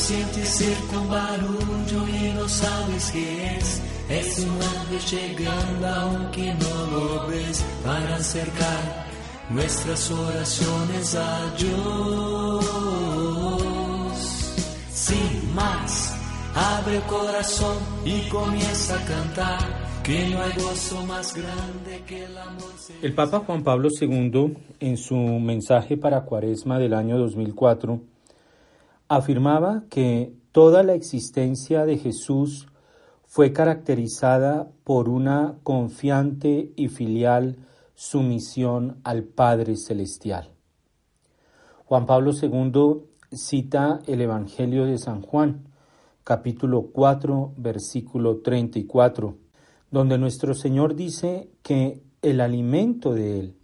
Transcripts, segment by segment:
Sientes cerca un barullo y no sabes qué es, es un ángel llegando aunque no lo ves para acercar nuestras oraciones a Dios. Sin más, abre el corazón y comienza a cantar. Que no hay gozo más grande que el amor. El Papa Juan Pablo II, en su mensaje para Cuaresma del año 2004, afirmaba que toda la existencia de Jesús fue caracterizada por una confiante y filial sumisión al Padre Celestial. Juan Pablo II cita el Evangelio de San Juan, capítulo 4, versículo 34, donde nuestro Señor dice que el alimento de Él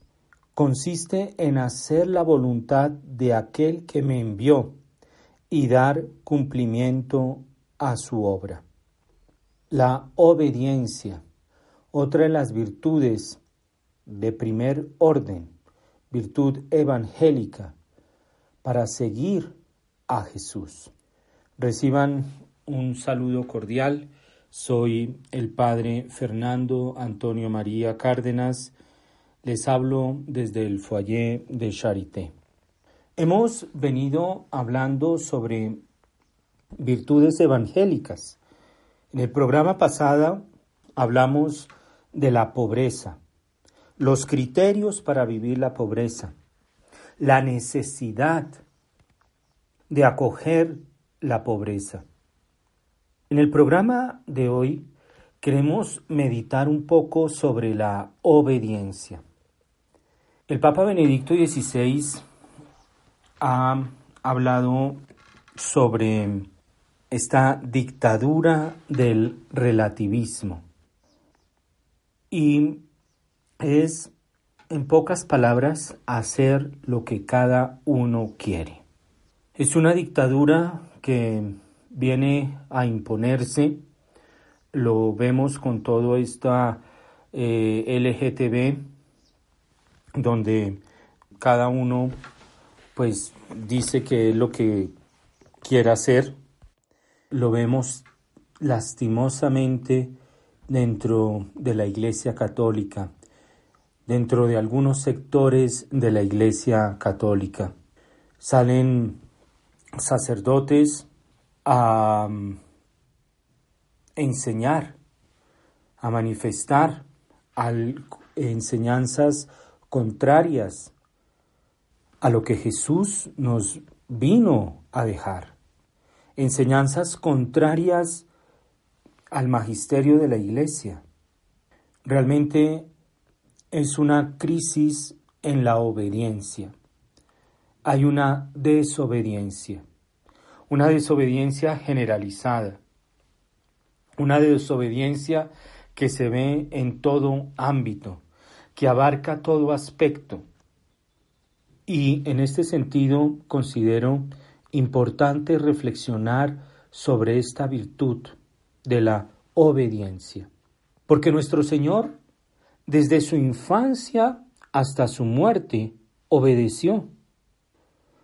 consiste en hacer la voluntad de aquel que me envió y dar cumplimiento a su obra. La obediencia, otra de las virtudes de primer orden, virtud evangélica, para seguir a Jesús. Reciban un saludo cordial. Soy el Padre Fernando Antonio María Cárdenas. Les hablo desde el foyer de Charité. Hemos venido hablando sobre virtudes evangélicas. En el programa pasado hablamos de la pobreza los criterios para vivir la pobreza, la necesidad de acoger la pobreza. En el programa de hoy queremos meditar un poco sobre la obediencia. El Papa Benedicto XVI ha hablado sobre esta dictadura del relativismo y es, en pocas palabras, hacer lo que cada uno quiere. Es una dictadura que viene a imponerse, lo vemos con todo esta eh, LGTB, donde cada uno pues dice que es lo que quiere hacer. Lo vemos lastimosamente dentro de la Iglesia Católica dentro de algunos sectores de la Iglesia Católica. Salen sacerdotes a mm, enseñar, a manifestar enseñanzas contrarias a lo que Jesús nos vino a dejar, enseñanzas contrarias al magisterio de la Iglesia. Realmente es una crisis en la obediencia. Hay una desobediencia, una desobediencia generalizada, una desobediencia que se ve en todo ámbito, que abarca todo aspecto. Y en este sentido considero importante reflexionar sobre esta virtud de la obediencia, porque nuestro Señor desde su infancia hasta su muerte, obedeció.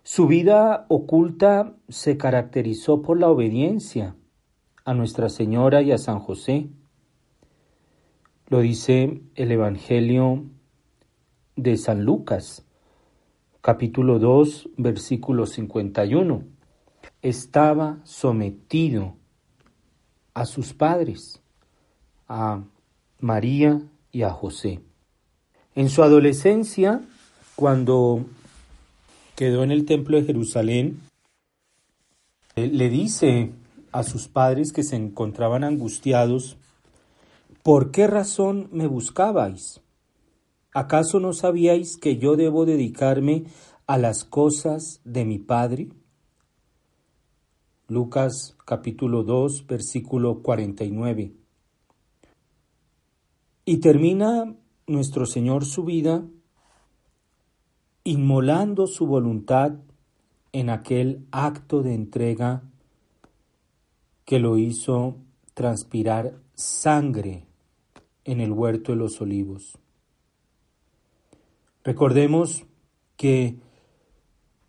Su vida oculta se caracterizó por la obediencia a Nuestra Señora y a San José. Lo dice el Evangelio de San Lucas, capítulo 2, versículo 51. Estaba sometido a sus padres, a María y a José. En su adolescencia, cuando quedó en el templo de Jerusalén, eh, le dice a sus padres que se encontraban angustiados, ¿por qué razón me buscabais? ¿Acaso no sabíais que yo debo dedicarme a las cosas de mi Padre? Lucas capítulo 2, versículo 49. Y termina nuestro Señor su vida inmolando su voluntad en aquel acto de entrega que lo hizo transpirar sangre en el huerto de los olivos. Recordemos que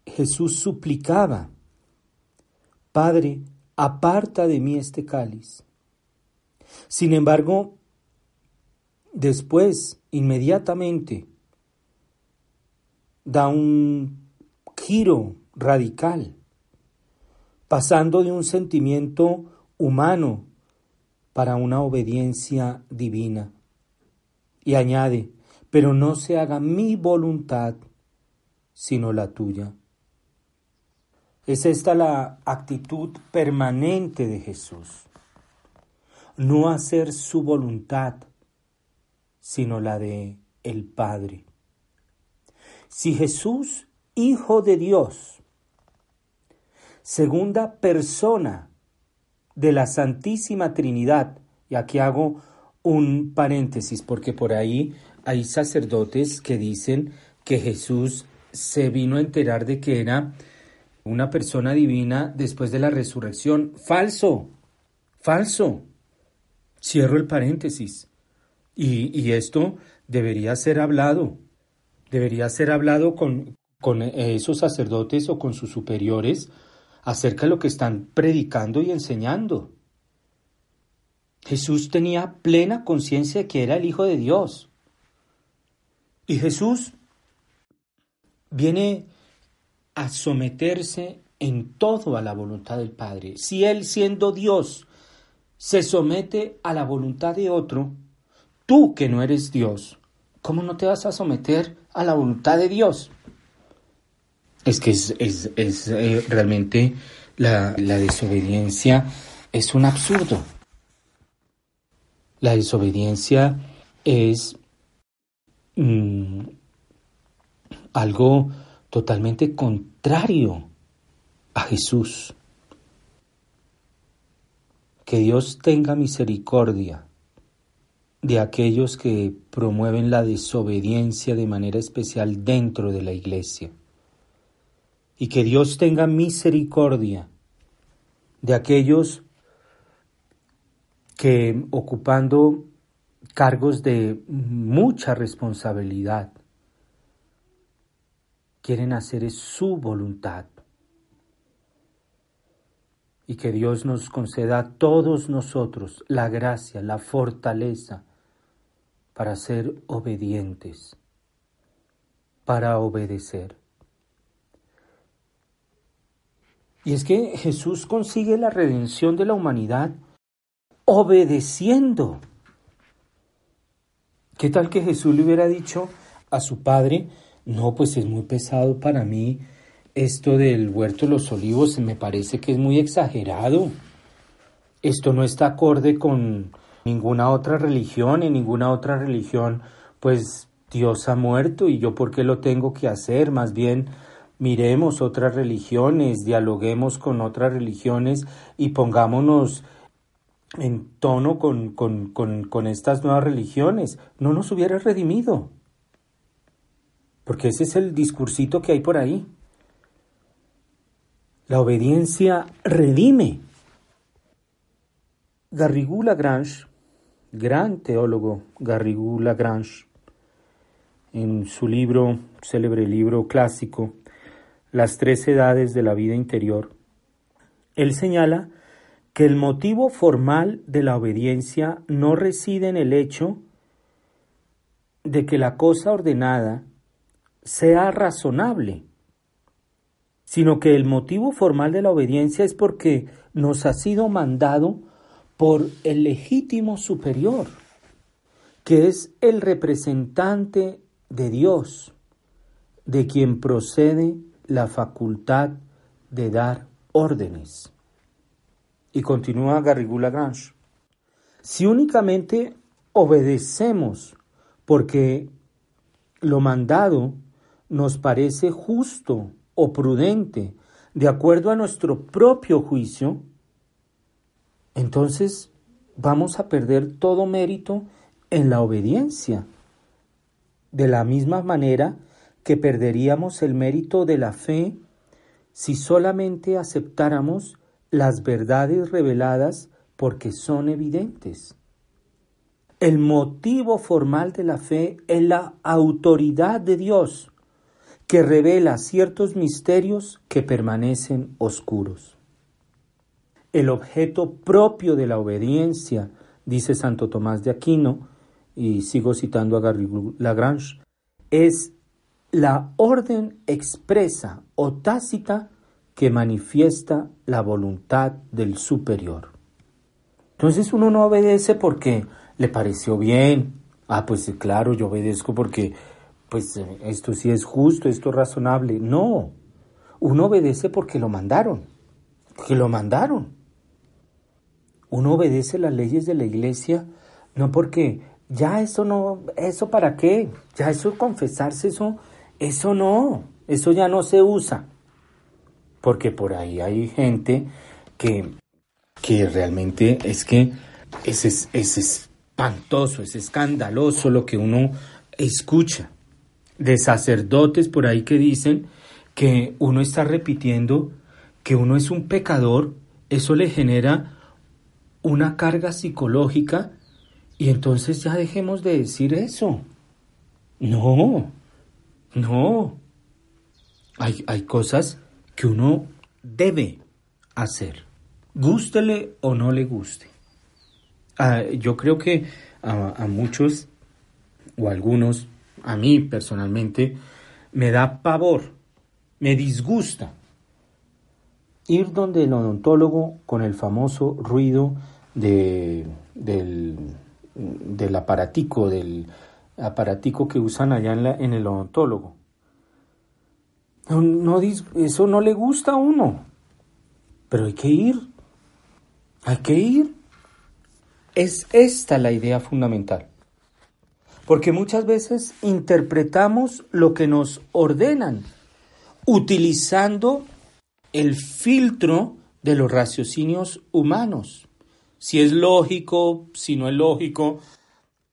Jesús suplicaba, Padre, aparta de mí este cáliz. Sin embargo, después, inmediatamente, da un giro radical, pasando de un sentimiento humano para una obediencia divina. Y añade, pero no se haga mi voluntad, sino la tuya. Es esta la actitud permanente de Jesús. No hacer su voluntad, sino la de el Padre. Si Jesús, Hijo de Dios, segunda persona de la Santísima Trinidad, y aquí hago un paréntesis porque por ahí hay sacerdotes que dicen que Jesús se vino a enterar de que era una persona divina después de la resurrección. Falso, falso. Cierro el paréntesis. Y, esto debería ser hablado, debería ser hablado con, con esos sacerdotes o con sus superiores acerca de lo que están predicando y enseñando. Jesús tenía plena conciencia de que era el Hijo de Dios. Y Jesús viene a someterse en todo a la voluntad del Padre. Si Él siendo Dios se somete a la voluntad de otro, tú que no eres Dios, ¿cómo no te vas a someter a la voluntad de Dios? Es que es, eh, realmente la, desobediencia es un absurdo. La desobediencia es mm, algo totalmente contrario a Jesús. Que Dios tenga misericordia de aquellos que promueven la desobediencia de manera especial dentro de la iglesia y que Dios tenga misericordia de aquellos que ocupando cargos de mucha responsabilidad quieren hacer su voluntad. Y que Dios nos conceda a todos nosotros la gracia, la fortaleza para ser obedientes, para obedecer. Y es que Jesús consigue la redención de la humanidad obedeciendo. ¿Qué tal que Jesús le hubiera dicho a su padre, no, pues es muy pesado para mí esto del huerto de los olivos, me parece que es muy exagerado. Esto no está acorde con ninguna otra religión, en ninguna otra religión, pues Dios ha muerto y yo por qué lo tengo que hacer, más bien miremos otras religiones, dialoguemos con otras religiones y pongámonos en tono con, con, estas nuevas religiones. No nos hubiera redimido. Porque ese es el discursito que hay por ahí. La obediencia redime. Garrigou Lagrange, gran teólogo Garrigou Lagrange, en su libro, célebre libro clásico, las tres edades de la vida interior, él señala que el motivo formal de la obediencia no reside en el hecho de que la cosa ordenada sea razonable, sino que el motivo formal de la obediencia es porque nos ha sido mandado por el legítimo superior, que es el representante de Dios, de quien procede la facultad de dar órdenes. Y continúa Garrigou Lagrange. Si únicamente obedecemos porque lo mandado nos parece justo o prudente, de acuerdo a nuestro propio juicio, entonces vamos a perder todo mérito en la obediencia. De la misma manera que perderíamos el mérito de la fe si solamente aceptáramos las verdades reveladas porque son evidentes. El motivo formal de la fe es la autoridad de Dios, que revela ciertos misterios que permanecen oscuros. El objeto propio de la obediencia, dice Santo Tomás de Aquino, y sigo citando a Garrigou Lagrange, es la orden expresa o tácita que manifiesta la voluntad del superior. Entonces uno no obedece porque le pareció bien. Ah, pues claro, yo obedezco porque pues esto sí es justo, esto es razonable. No, uno obedece porque lo mandaron, que lo mandaron. Uno obedece las leyes de la iglesia no porque ya eso no, eso para qué, ya eso confesarse, eso, eso no, eso ya no se usa. Porque por ahí hay gente que, que realmente es que es, es, es espantoso, es escandaloso lo que uno escucha de sacerdotes por ahí que dicen que uno está repitiendo que uno es un pecador, eso le genera una carga psicológica y entonces ya dejemos de decir eso. No, no. Hay, hay cosas que uno debe hacer, gústele o no le guste. Ah, yo creo que a, muchos o algunos, a mí personalmente, me da pavor, me disgusta ir donde el odontólogo con el famoso ruido de, del, del aparatico, del aparatico que usan allá en, la, en el odontólogo. No, eso no le gusta a uno, pero hay que ir, hay que ir. Es esta la idea fundamental. Porque muchas veces interpretamos lo que nos ordenan utilizando el filtro de los raciocinios humanos. Si es lógico, si no es lógico,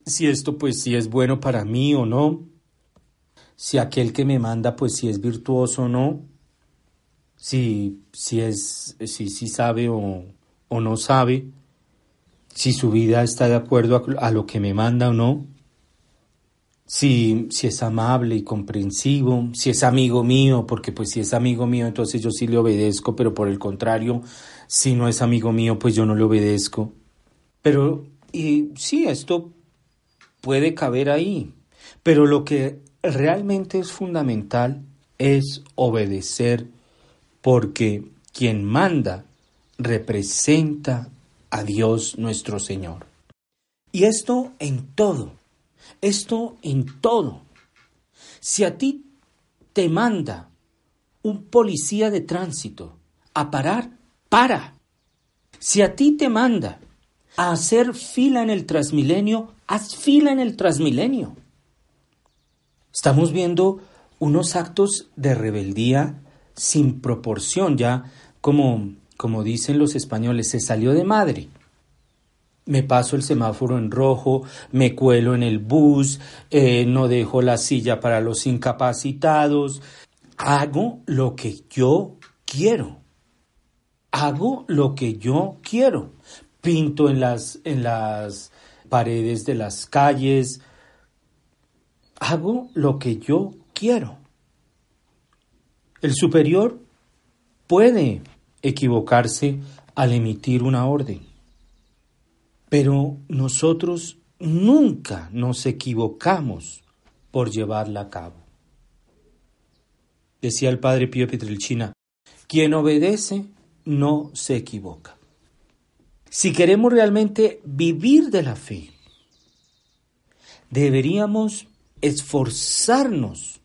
si esto pues si es bueno para mí o no, si aquel que me manda pues si es virtuoso o no, si, si es si, si sabe o, o no sabe si su vida está de acuerdo a, lo que me manda o no, si, si es amable y comprensivo, si es amigo mío, porque pues si es amigo mío, entonces yo sí le obedezco, pero por el contrario, si no es amigo mío, pues yo no le obedezco. Pero, y sí, esto puede caber ahí, pero lo que realmente es fundamental es obedecer, porque quien manda representa a Dios nuestro Señor. Y esto en todo, esto en todo. Si a ti te manda un policía de tránsito a parar, para. Si a ti te manda a hacer fila en el Transmilenio, haz fila en el Transmilenio. Estamos viendo unos actos de rebeldía sin proporción, ya como como dicen los españoles, se salió de madre. Me paso el semáforo en rojo, me cuelo en el bus, eh, no dejo la silla para los incapacitados. Hago lo que yo quiero. Hago lo que yo quiero. Pinto en las, en las paredes de las calles. Hago lo que yo quiero. El superior puede equivocarse al emitir una orden. Pero nosotros nunca nos equivocamos por llevarla a cabo. Decía el padre Pío Petrelchina, quien obedece no se equivoca. Si queremos realmente vivir de la fe, deberíamos esforzarnos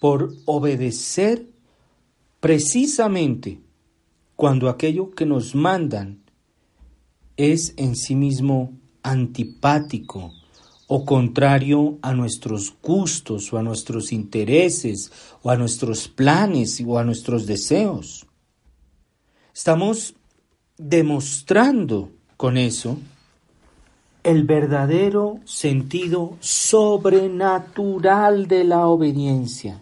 por obedecer precisamente cuando aquello que nos mandan es en sí mismo antipático o contrario a nuestros gustos o a nuestros intereses o a nuestros planes o a nuestros deseos. Estamos demostrando con eso el verdadero sentido sobrenatural de la obediencia.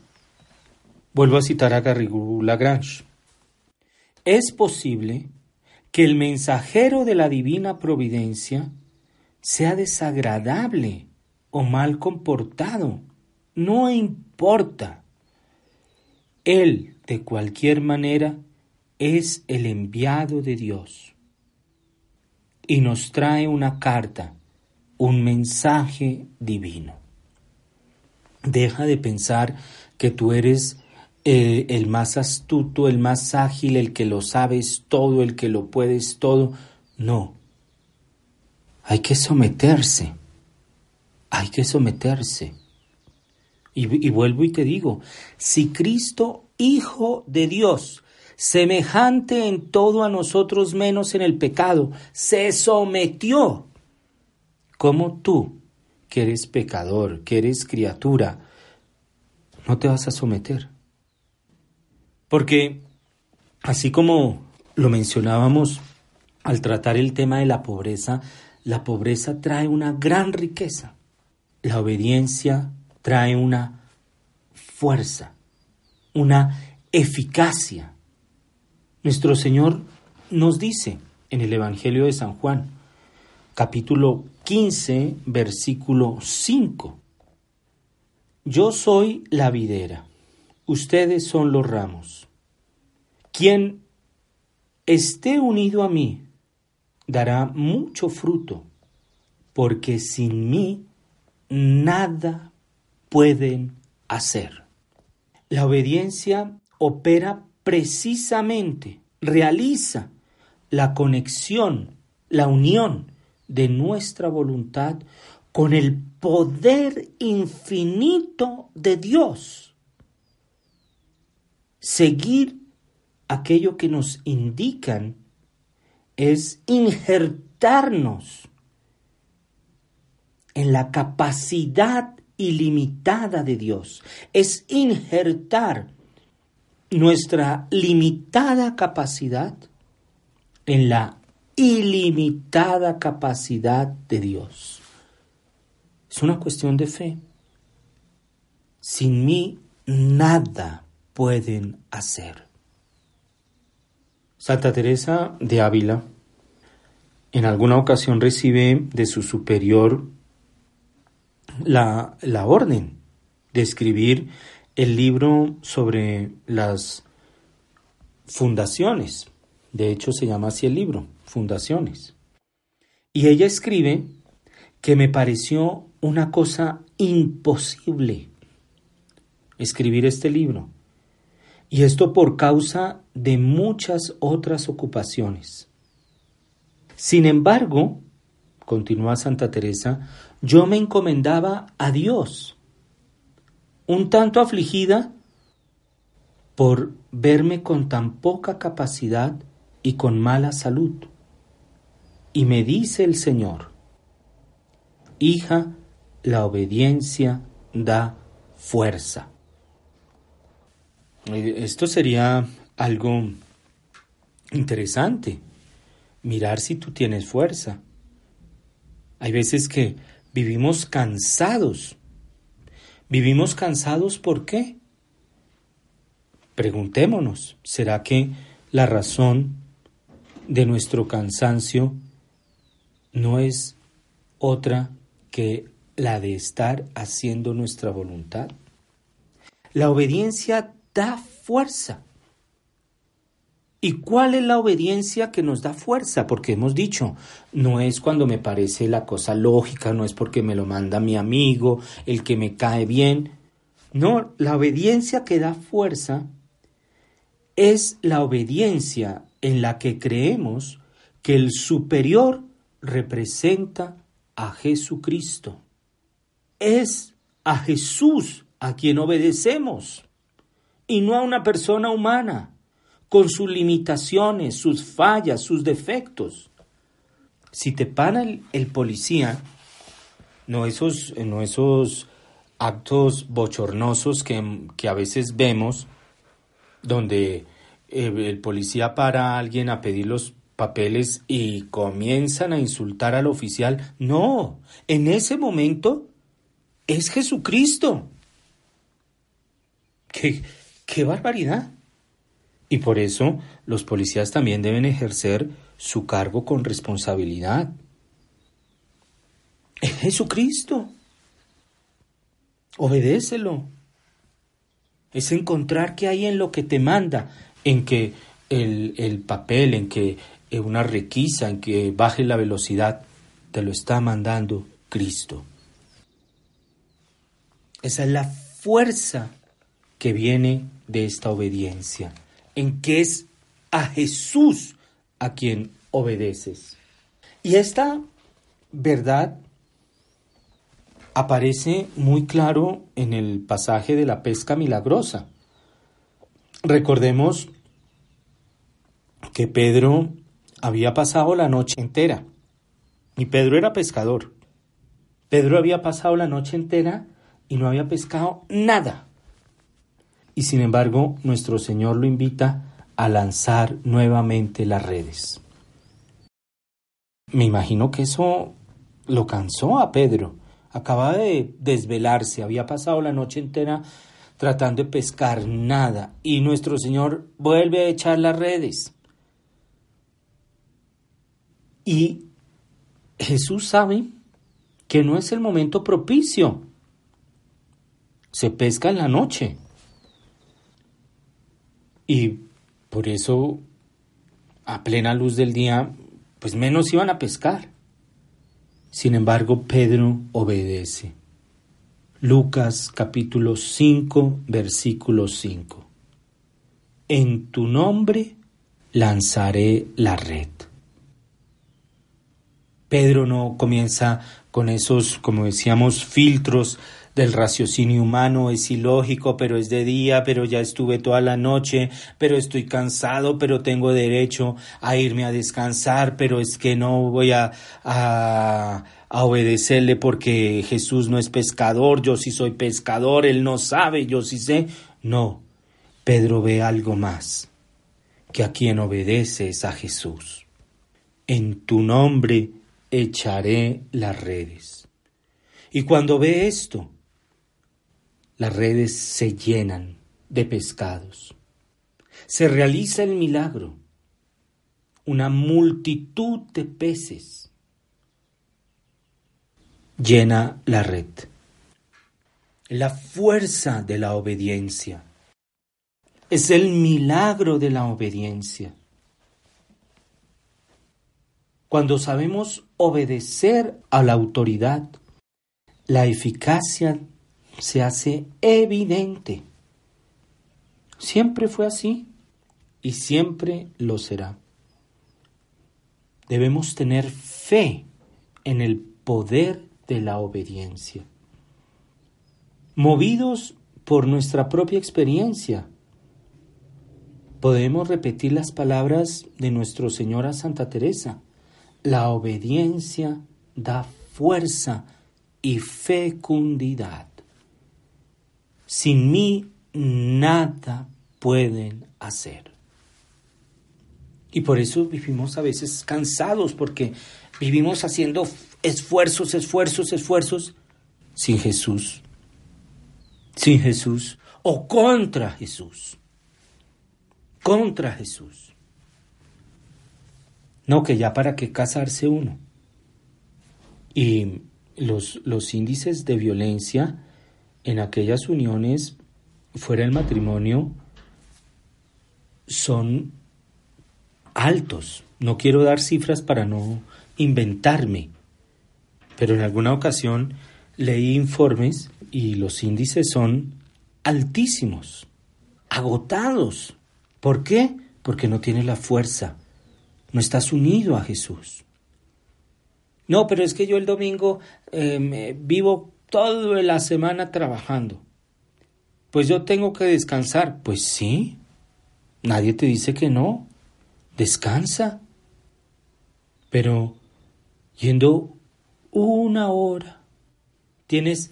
Vuelvo a citar a Garrigou Lagrange. Es posible que el mensajero de la divina providencia sea desagradable o mal comportado. No importa. Él, de cualquier manera, es el enviado de Dios y nos trae una carta, un mensaje divino. Deja de pensar que tú eres eh, el más astuto, el más ágil, el que lo sabes todo, el que lo puedes todo. No. Hay que someterse. Hay que someterse. Y, y vuelvo y te digo, si Cristo, Hijo de Dios, semejante en todo a nosotros menos en el pecado, se sometió, como tú, que eres pecador, que eres criatura, no te vas a someter. Porque, así como lo mencionábamos al tratar el tema de la pobreza, la pobreza trae una gran riqueza. La obediencia trae una fuerza, una eficacia. Nuestro Señor nos dice en el Evangelio de San Juan, capítulo 15, versículo 5, Yo soy la videra, ustedes son los ramos. Quien esté unido a mí dará mucho fruto, porque sin mí nada pueden hacer. La obediencia opera precisamente, realiza la conexión, la unión de nuestra voluntad con el poder infinito de Dios. Seguir aquello que nos indican es injertarnos en la capacidad ilimitada de Dios, es injertar nuestra limitada capacidad en la ilimitada capacidad de Dios. Es una cuestión de fe. Sin mí nada pueden hacer. Santa Teresa de Ávila en alguna ocasión recibe de su superior la, la orden de escribir el libro sobre las fundaciones. De hecho, se llama así el libro, Fundaciones. Y ella escribe que me pareció una cosa imposible escribir este libro. Y esto por causa de muchas otras ocupaciones. Sin embargo, continúa Santa Teresa, yo me encomendaba a Dios, un tanto afligida por verme con tan poca capacidad y con mala salud. Y me dice el Señor, hija, la obediencia da fuerza. Esto sería algo interesante, mirar si tú tienes fuerza. Hay veces que vivimos cansados. ¿Vivimos cansados por qué? Preguntémonos, ¿será que la razón de nuestro cansancio no es otra que la de estar haciendo nuestra voluntad? La obediencia da fuerza. ¿Y cuál es la obediencia que nos da fuerza? Porque hemos dicho, no es cuando me parece la cosa lógica, no es porque me lo manda mi amigo, el que me cae bien. No, la obediencia que da fuerza es la obediencia en la que creemos que el superior representa a Jesucristo. Es a Jesús a quien obedecemos y no a una persona humana, con sus limitaciones, sus fallas, sus defectos. Si te para el, policía no esos, no esos actos bochornosos que, que a veces vemos, donde el policía para a alguien a pedir los papeles y comienzan a insultar al oficial. No, en ese momento es Jesucristo. ¡Qué, qué barbaridad! Y por eso los policías también deben ejercer su cargo con responsabilidad. Es Jesucristo. Obedécelo. Es encontrar qué hay en lo que te manda, en que el, el papel, en que eh, una requisa, en que baje la velocidad, te lo está mandando Cristo. Esa es la fuerza que viene de esta obediencia, en que es a Jesús a quien obedeces. Y esta verdad aparece muy claro en el pasaje de la pesca milagrosa. Recordemos que Pedro había pasado la noche entera y Pedro era pescador. Pedro había pasado la noche entera y no había pescado nada. Y sin embargo, nuestro Señor lo invita a lanzar nuevamente las redes. Me imagino que eso lo cansó a Pedro Acababa de desvelarse, había pasado la noche entera tratando de pescar nada y nuestro Señor vuelve a echar las redes. Y Jesús sabe que no es el momento propicio. Se pesca en la noche. Y por eso, a plena luz del día, pues menos iban a pescar. Sin embargo, Pedro obedece. Lucas capítulo 5, versículo 5. En tu nombre lanzaré la red. Pedro no comienza con esos, como decíamos, filtros del raciocinio humano, es ilógico, pero es de día, pero ya estuve toda la noche, pero estoy cansado, pero tengo derecho a irme a descansar, pero es que no voy a, a, obedecerle porque Jesús no es pescador, yo sí soy pescador, él no sabe, yo sí sé. No, Pedro ve algo más, que a quien obedece es a Jesús. En tu nombre echaré las redes. Y cuando ve esto, las redes se llenan de pescados. Se realiza el milagro. Una multitud de peces llena la red. La fuerza de la obediencia. Es el milagro de la obediencia. Cuando sabemos obedecer a la autoridad, la eficacia se hace evidente. Siempre fue así y siempre lo será. Debemos tener fe en el poder de la obediencia. Movidos por nuestra propia experiencia, podemos repetir las palabras de nuestro Señora Santa Teresa. La obediencia da fuerza y fecundidad. Sin mí nada pueden hacer. Y por eso vivimos a veces cansados, porque vivimos haciendo esfuerzos, esfuerzos, esfuerzos, sin Jesús. Sin Jesús o contra Jesús. Contra Jesús. No, que ya para qué casarse uno. Y los, los índices de violencia en aquellas uniones fuera del matrimonio son altos. No quiero dar cifras para no inventarme, pero en alguna ocasión leí informes y los índices son altísimos, agotados. ¿Por qué? Porque no tienes la fuerza, no estás unido a Jesús. No, pero es que yo el domingo eh, vivo toda la semana trabajando. Pues yo tengo que descansar. Pues sí, nadie te dice que no. Descansa. Pero yendo una hora Tienes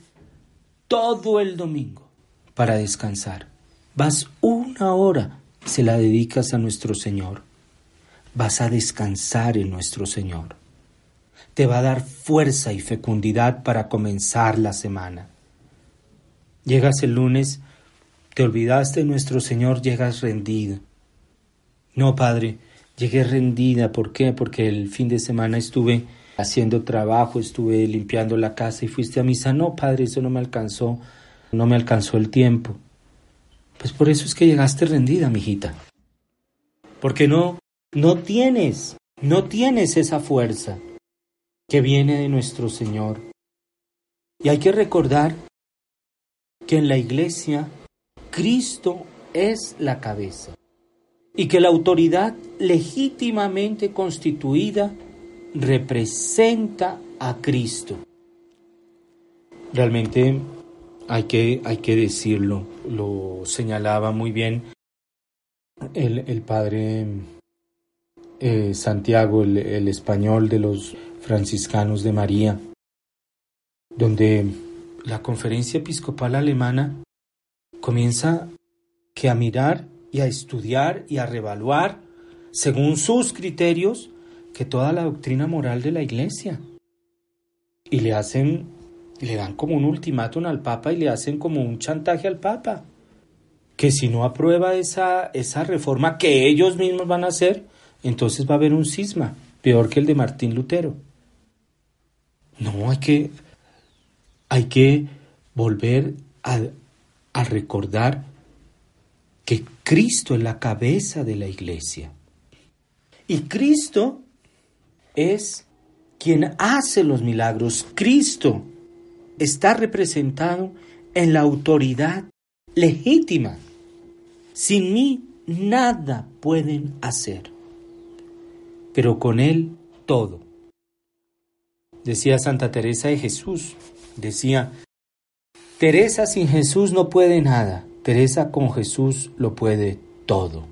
todo el domingo para descansar. Vas una hora, se la dedicas a nuestro Señor. Vas a descansar en nuestro Señor. Te va a dar fuerza y fecundidad para comenzar la semana. Llegas el lunes, te olvidaste de nuestro Señor, llegas rendido. No, Padre, llegué rendida. ¿Por qué? Porque el fin de semana estuve haciendo trabajo, estuve limpiando la casa y fuiste a misa. No, Padre, eso no me alcanzó, no me alcanzó el tiempo. Pues por eso es que llegaste rendida, mijita. Porque no, no tienes, no tienes esa fuerza que viene de nuestro Señor. Y hay que recordar que en la iglesia Cristo es la cabeza y que la autoridad legítimamente constituida representa a Cristo. Realmente hay que, hay que decirlo, lo señalaba muy bien el, padre eh, Santiago, el, el español de los franciscanos de María, donde la conferencia episcopal alemana comienza que a mirar y a estudiar y a revaluar según sus criterios que toda la doctrina moral de la Iglesia. Y le hacen, le dan como un ultimátum al Papa y le hacen como un chantaje al Papa. Que si no aprueba esa, esa reforma que ellos mismos van a hacer, entonces va a haber un cisma, peor que el de Martín Lutero. No, hay que, hay que volver a, a recordar que Cristo es la cabeza de la iglesia. Y Cristo es quien hace los milagros. Cristo está representado en la autoridad legítima. Sin mí nada pueden hacer, pero con Él todo. Decía Santa Teresa de Jesús, decía, Teresa sin Jesús no puede nada, Teresa con Jesús lo puede todo.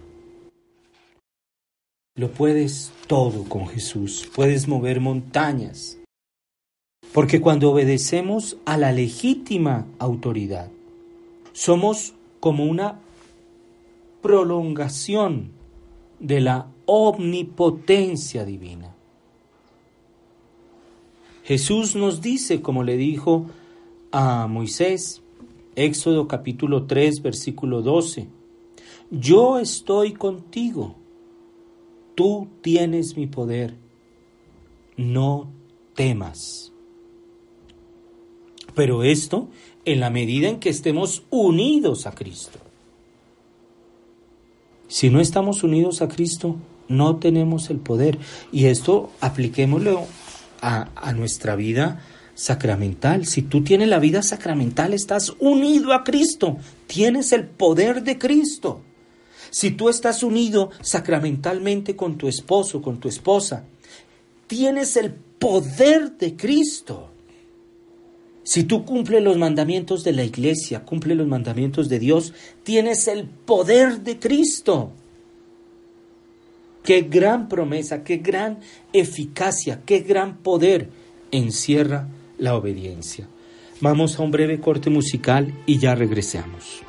Lo puedes todo con Jesús, puedes mover montañas. Porque cuando obedecemos a la legítima autoridad, somos como una prolongación de la omnipotencia divina. Jesús nos dice, como le dijo a Moisés, Éxodo capítulo 3, versículo 12, Yo estoy contigo Tú tienes mi poder, no temas. Pero esto en la medida en que estemos unidos a Cristo. Si no estamos unidos a Cristo, no tenemos el poder. Y esto apliquémoslo a, nuestra vida sacramental. Si tú tienes la vida sacramental, estás unido a Cristo, tienes el poder de Cristo. Si tú estás unido sacramentalmente con tu esposo, con tu esposa, tienes el poder de Cristo. Si tú cumples los mandamientos de la iglesia, cumples los mandamientos de Dios, tienes el poder de Cristo. Qué gran promesa, qué gran eficacia, qué gran poder encierra la obediencia. Vamos a un breve corte musical y ya regresamos.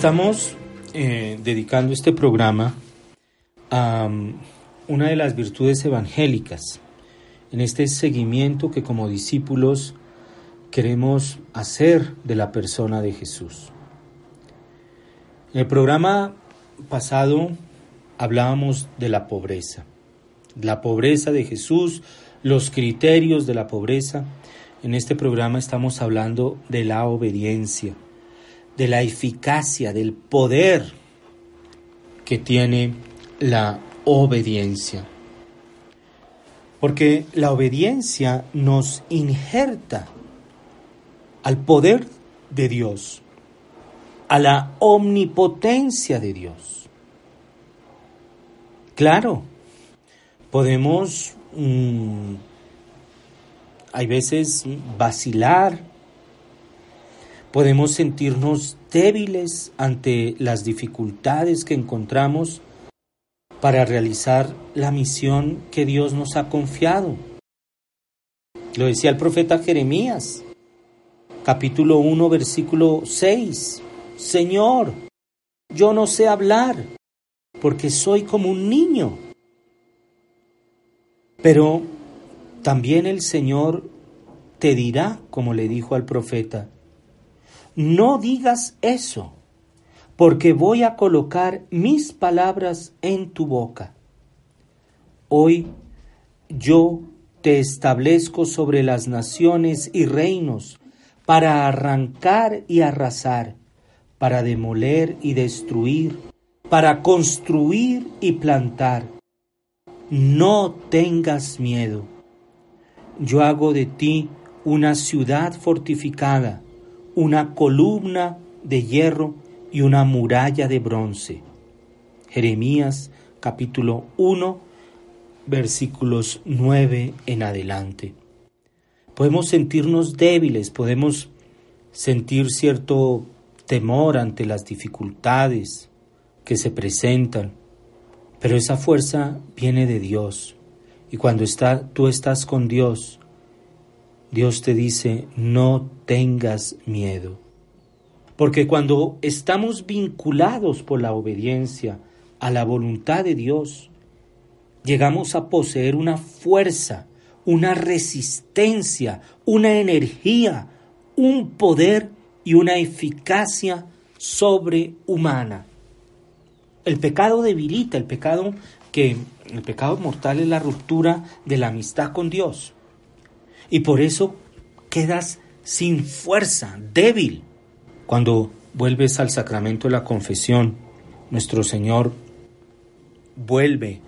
Estamos eh, dedicando este programa a um, una de las virtudes evangélicas, en este seguimiento que como discípulos queremos hacer de la persona de Jesús. En el programa pasado hablábamos de la pobreza, la pobreza de Jesús, los criterios de la pobreza. En este programa estamos hablando de la obediencia, de la eficacia, del poder que tiene la obediencia. Porque la obediencia nos injerta al poder de Dios, a la omnipotencia de Dios. Claro, podemos, mm, hay veces, vacilar, podemos sentirnos débiles ante las dificultades que encontramos para realizar la misión que Dios nos ha confiado. Lo decía el profeta Jeremías, capítulo 1, versículo 6. Señor, yo no sé hablar, porque soy como un niño. Pero también el Señor te dirá, como le dijo al profeta, no digas eso, porque voy a colocar mis palabras en tu boca. Hoy yo te establezco sobre las naciones y reinos para arrancar y arrasar, para demoler y destruir, para construir y plantar. No tengas miedo. Yo hago de ti una ciudad fortificada, una columna de hierro y una muralla de bronce. Jeremías capítulo 1 versículos 9 en adelante. Podemos sentirnos débiles, podemos sentir cierto temor ante las dificultades que se presentan, pero esa fuerza viene de Dios. Y cuando está, tú estás con Dios, Dios te dice, no tengas miedo. Porque cuando estamos vinculados por la obediencia a la voluntad de Dios, llegamos a poseer una fuerza, una resistencia, una energía, un poder y una eficacia sobrehumana. El pecado debilita, el pecado que el pecado mortal es la ruptura de la amistad con Dios. Y por eso quedas sin fuerza, débil. Cuando vuelves al sacramento de la confesión, nuestro Señor vuelve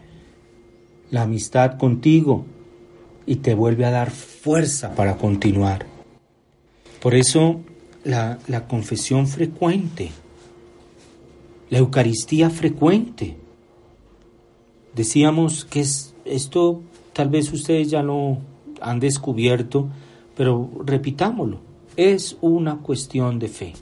la amistad contigo y te vuelve a dar fuerza para continuar. Por eso la, la confesión frecuente, la Eucaristía frecuente. Decíamos que es, esto tal vez ustedes ya lo han descubierto, pero repitámoslo, es una cuestión de fe.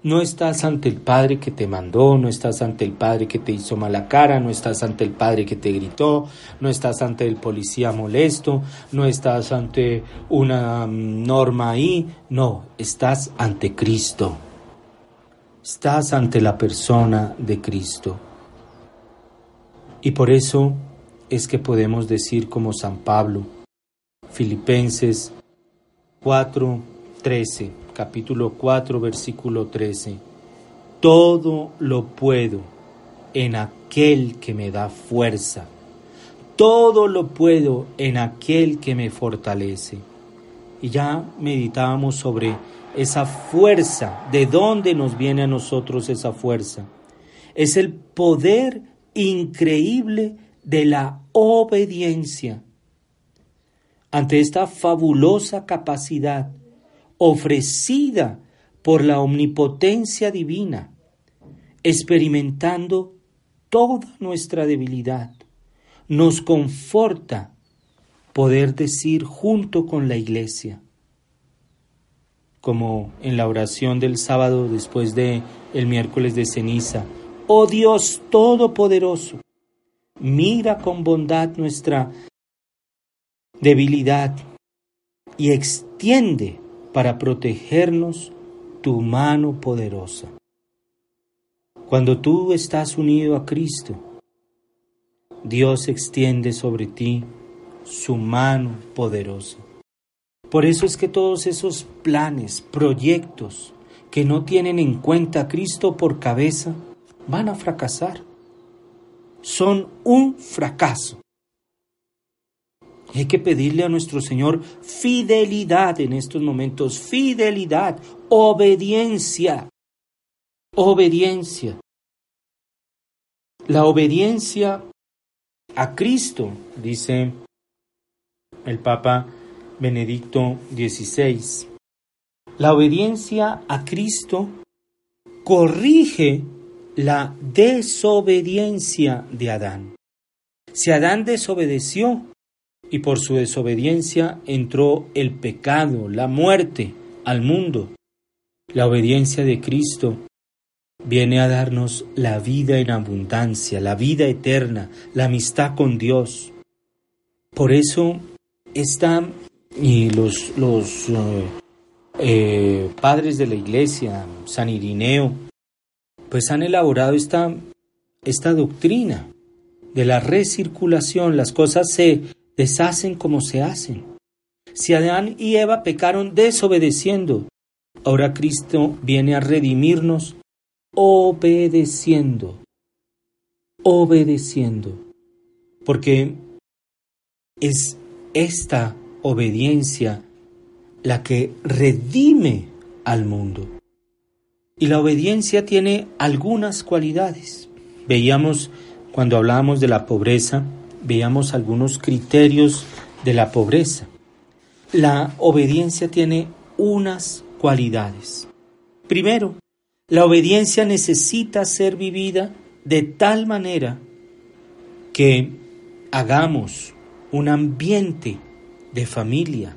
No estás ante el Padre que te mandó, no estás ante el Padre que te hizo mala cara, no estás ante el Padre que te gritó, no estás ante el policía molesto, no estás ante una mm, norma ahí, no, estás ante Cristo. Estás ante la persona de Cristo. Y por eso es que podemos decir como San Pablo, Filipenses 4, 13 capítulo 4, versículo 13. Todo lo puedo en aquel que me da fuerza. Todo lo puedo en aquel que me fortalece. Y ya meditábamos sobre esa fuerza, de dónde nos viene a nosotros esa fuerza. Es el poder increíble de la obediencia. Ante esta fabulosa capacidad ofrecida por la omnipotencia divina, experimentando toda nuestra debilidad. Nos conforta poder decir junto con la iglesia, como en la oración del sábado después de el miércoles de ceniza, oh Dios todopoderoso, mira con bondad nuestra debilidad y extiende para protegernos tu mano poderosa. Cuando tú estás unido a Cristo, Dios extiende sobre ti su mano poderosa. Por eso es que todos esos planes, proyectos que no tienen en cuenta a Cristo por cabeza, van a fracasar. Son un fracaso. hay que pedirle a nuestro Señor fidelidad en estos momentos, fidelidad, obediencia, obediencia. La obediencia a Cristo, dice el Papa Benedicto XVI. La obediencia a Cristo corrige la desobediencia de Adán. Si Adán desobedeció y por su desobediencia entró el pecado, la muerte al mundo, la obediencia de Cristo viene a darnos la vida en abundancia, la vida eterna, la amistad con Dios. Por eso están y los, los eh, eh, padres de la iglesia, San Irineo, pues han elaborado esta, esta doctrina de la recirculación. Las cosas se deshacen como se hacen. Si Adán y Eva pecaron desobedeciendo, ahora Cristo viene a redimirnos obedeciendo, obedeciendo, porque es esta obediencia la que redime al mundo. Y la obediencia tiene algunas cualidades. Veíamos, cuando hablábamos de la pobreza, veíamos algunos criterios de la pobreza. La obediencia tiene unas cualidades. Primero, la obediencia necesita ser vivida de tal manera que hagamos un ambiente de familia,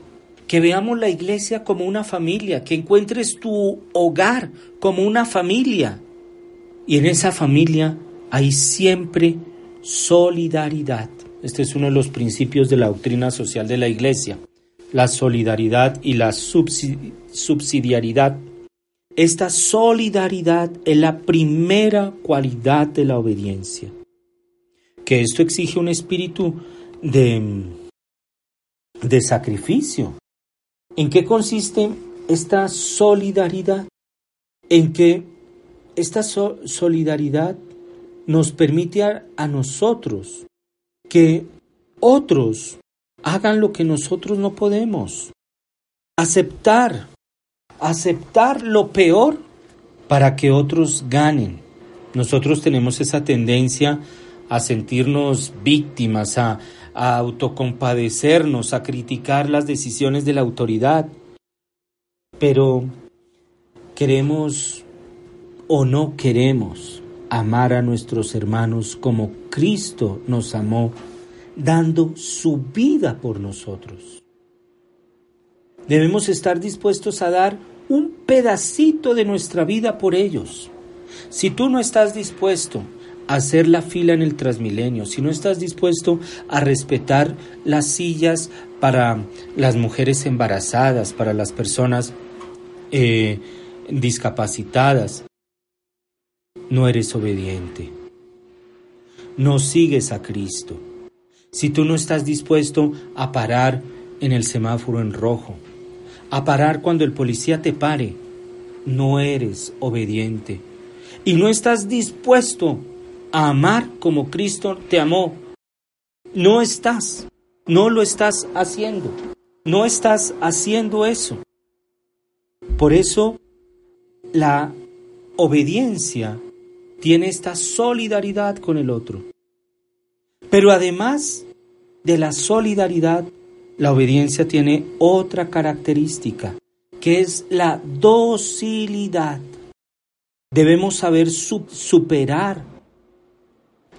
que veamos la iglesia como una familia, que encuentres tu hogar como una familia. Y en esa familia hay siempre solidaridad. Este es uno de los principios de la doctrina social de la iglesia, la solidaridad y la subsidiariedad. Esta solidaridad es la primera cualidad de la obediencia. Que esto exige un espíritu de, de sacrificio. ¿En qué consiste esta solidaridad? En que esta solidaridad nos permite a, a nosotros que otros hagan lo que nosotros no podemos. Aceptar, aceptar lo peor para que otros ganen. Nosotros tenemos esa tendencia a sentirnos víctimas, a, a autocompadecernos, a criticar las decisiones de la autoridad. Pero queremos o no queremos amar a nuestros hermanos como Cristo nos amó, dando su vida por nosotros. Debemos estar dispuestos a dar un pedacito de nuestra vida por ellos. Si tú no estás dispuesto hacer la fila en el Transmilenio, si no estás dispuesto a respetar las sillas para las mujeres embarazadas, para las personas eh, discapacitadas, no eres obediente. No sigues a Cristo. Si tú no estás dispuesto a parar en el semáforo en rojo, a parar cuando el policía te pare, no eres obediente. Y no estás dispuesto amar como Cristo te amó. No estás, no lo estás haciendo, no estás haciendo eso. Por eso la obediencia tiene esta solidaridad con el otro. Pero además de la solidaridad, la obediencia tiene otra característica, que es la docilidad. Debemos saber superar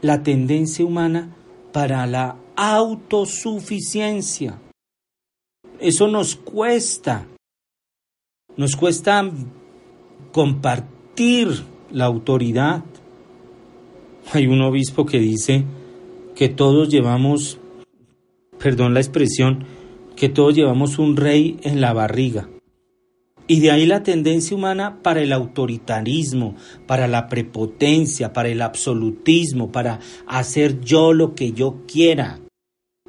la tendencia humana para la autosuficiencia. Eso nos cuesta. Nos cuesta compartir la autoridad. Hay un obispo que dice que todos llevamos, perdón la expresión, que todos llevamos un rey en la barriga. Y de ahí la tendencia humana para el autoritarismo, para la prepotencia, para el absolutismo, para hacer yo lo que yo quiera.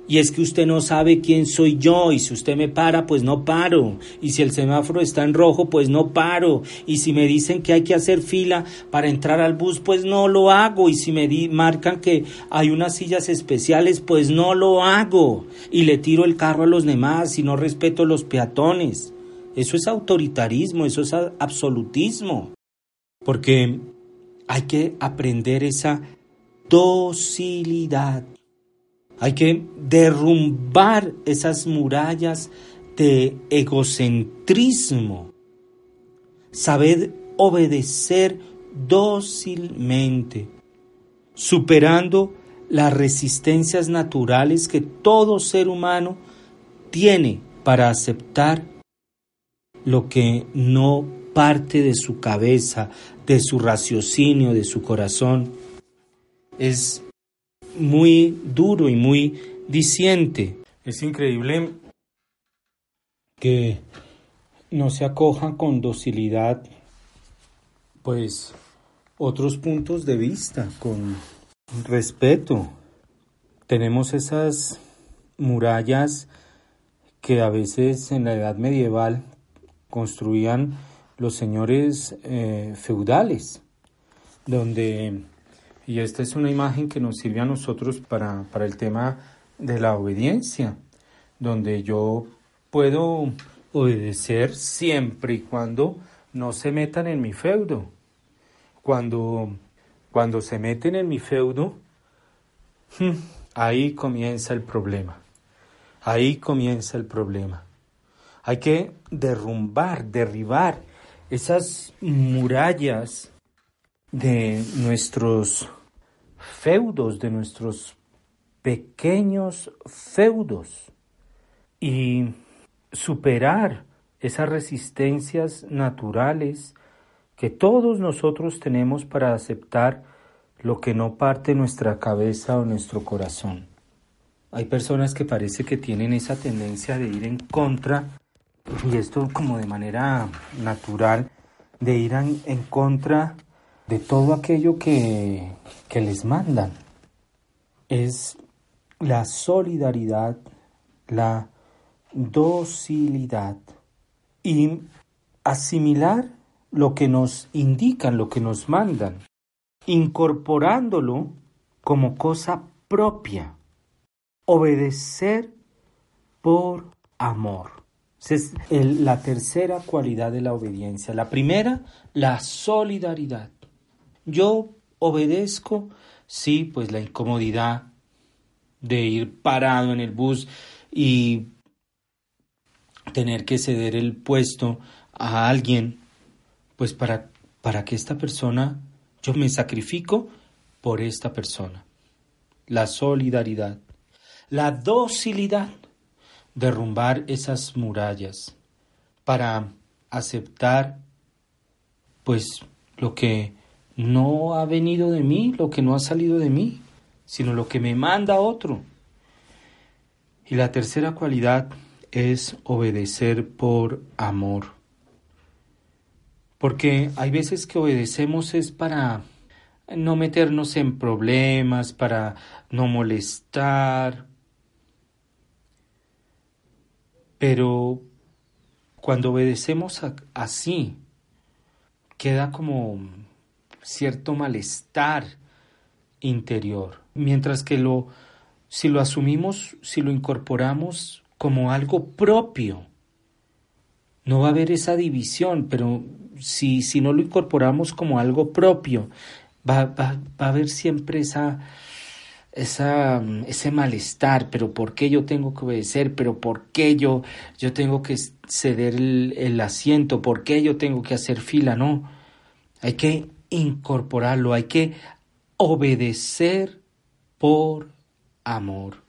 Y es que usted no sabe quién soy yo, y si usted me para, pues no paro. Y si el semáforo está en rojo, pues no paro. Y si me dicen que hay que hacer fila para entrar al bus, pues no lo hago. Y si me marcan que hay unas sillas especiales, pues no lo hago. Y le tiro el carro a los demás y no respeto los peatones. Eso es autoritarismo, eso es absolutismo. Porque hay que aprender esa docilidad hay que derrumbar esas murallas de egocentrismo. Saber obedecer dócilmente, superando las resistencias naturales que todo ser humano tiene para aceptar lo que no parte de su cabeza, de su raciocinio, de su corazón. Es muy duro y muy diciente. Es increíble que no se acoja con docilidad pues otros puntos de vista, con respeto. Tenemos esas murallas que a veces en la edad medieval construían los señores eh, feudales, donde y esta es una imagen que nos sirve a nosotros para, para el tema de la obediencia, donde yo puedo obedecer siempre y cuando no se metan en mi feudo. Cuando, cuando se meten en mi feudo, hmm, ahí comienza el problema. Ahí comienza el problema. Hay que derrumbar, derribar esas murallas de nuestros feudos, de nuestros pequeños feudos y superar esas resistencias naturales que todos nosotros tenemos para aceptar lo que no parte nuestra cabeza o nuestro corazón. Hay personas que parece que tienen esa tendencia de ir en contra, y esto como de manera natural, de ir en, en contra de todo aquello que, que les mandan. Es la solidaridad, la docilidad y asimilar lo que nos indican, lo que nos mandan, incorporándolo como cosa propia. Obedecer por amor. Es la tercera cualidad de la obediencia. La primera, la solidaridad. Yo obedezco, sí, pues la incomodidad de ir parado en el bus y tener que ceder el puesto a alguien, pues para, para que esta persona, yo me sacrifico por esta persona. La solidaridad, la docilidad, derrumbar esas murallas para aceptar pues lo que no ha venido de mí, lo que no ha salido de mí, sino lo que me manda otro. Y la tercera cualidad es obedecer por amor. Porque hay veces que obedecemos es para no meternos en problemas, para no molestar. Pero cuando obedecemos así, queda como cierto malestar interior, mientras que lo si lo asumimos, si lo incorporamos como algo propio, no va a haber esa división, pero si, si no lo incorporamos como algo propio, va, va, va a haber siempre esa, esa, ese malestar, pero ¿por qué yo tengo que obedecer? ¿Pero por qué yo, yo tengo que ceder el, el asiento? ¿Por qué yo tengo que hacer fila? No, hay que incorporarlo, hay que obedecer por amor,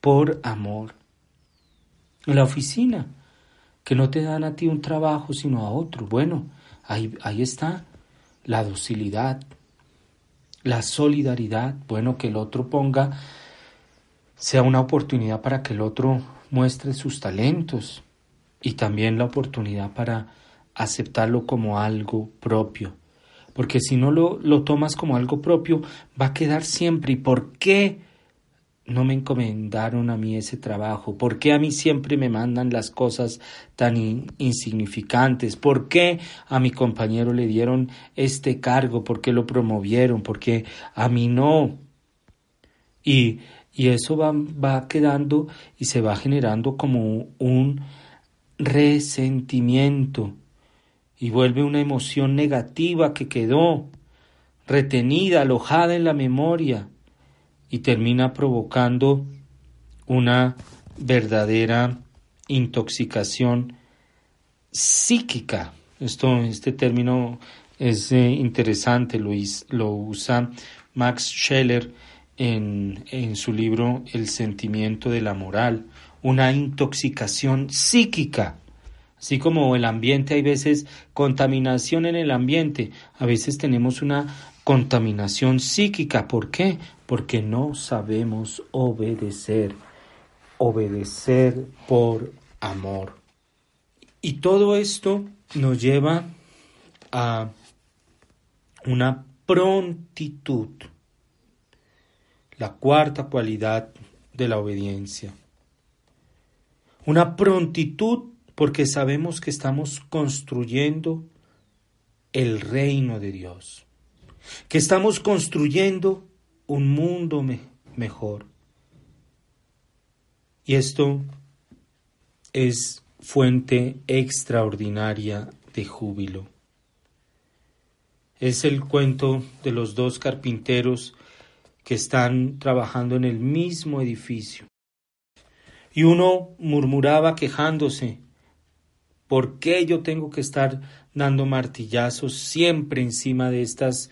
por amor. La oficina, que no te dan a ti un trabajo sino a otro. Bueno, ahí, ahí está la docilidad, la solidaridad, bueno, que el otro ponga, sea una oportunidad para que el otro muestre sus talentos. y también la oportunidad para aceptarlo como algo propio. Porque si no lo, lo tomas como algo propio, va a quedar siempre. ¿Y por qué no me encomendaron a mí ese trabajo? ¿Por qué a mí siempre me mandan las cosas tan insignificantes? ¿Por qué a mi compañero le dieron este cargo? ¿Por qué lo promovieron? ¿Por qué a mí no? Y, y eso va, va quedando y se va generando como un resentimiento y vuelve una emoción negativa que quedó retenida, alojada en la memoria y termina provocando una verdadera intoxicación psíquica. Esto, este término es eh, interesante, lo, lo, usa Max Scheller en, en su libro El sentimiento de la moral, una intoxicación psíquica. Así como el ambiente, hay veces contaminación en el ambiente, a veces tenemos una contaminación psíquica. ¿Por qué? Porque no sabemos obedecer, obedecer por amor. Y todo esto nos lleva a una prontitud, la cuarta cualidad de la obediencia. Una prontitud porque sabemos que estamos construyendo el reino de Dios, que estamos construyendo un mundo mejor. Y esto es fuente extraordinaria de júbilo. Es el cuento de los dos carpinteros que están trabajando en el mismo edificio. Y uno murmuraba quejándose, ¿por qué yo tengo que estar dando martillazos siempre encima de estas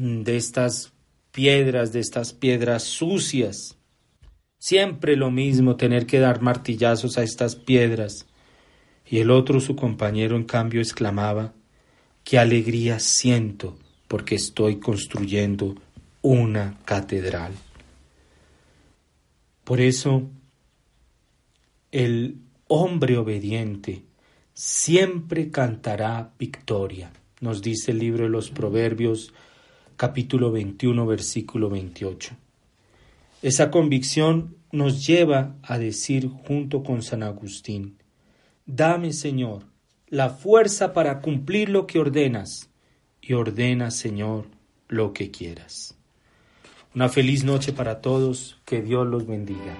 de estas piedras, de estas piedras sucias? Siempre lo mismo tener que dar martillazos a estas piedras. Y el otro, su compañero, en cambio, exclamaba, qué alegría siento porque estoy construyendo una catedral. Por eso, el hombre obediente siempre cantará victoria, nos dice el libro de los Proverbios capítulo 21 versículo 28. Esa convicción nos lleva a decir junto con San Agustín, Dame, Señor, la fuerza para cumplir lo que ordenas, y ordena, Señor, lo que quieras. Una feliz noche para todos, que Dios los bendiga.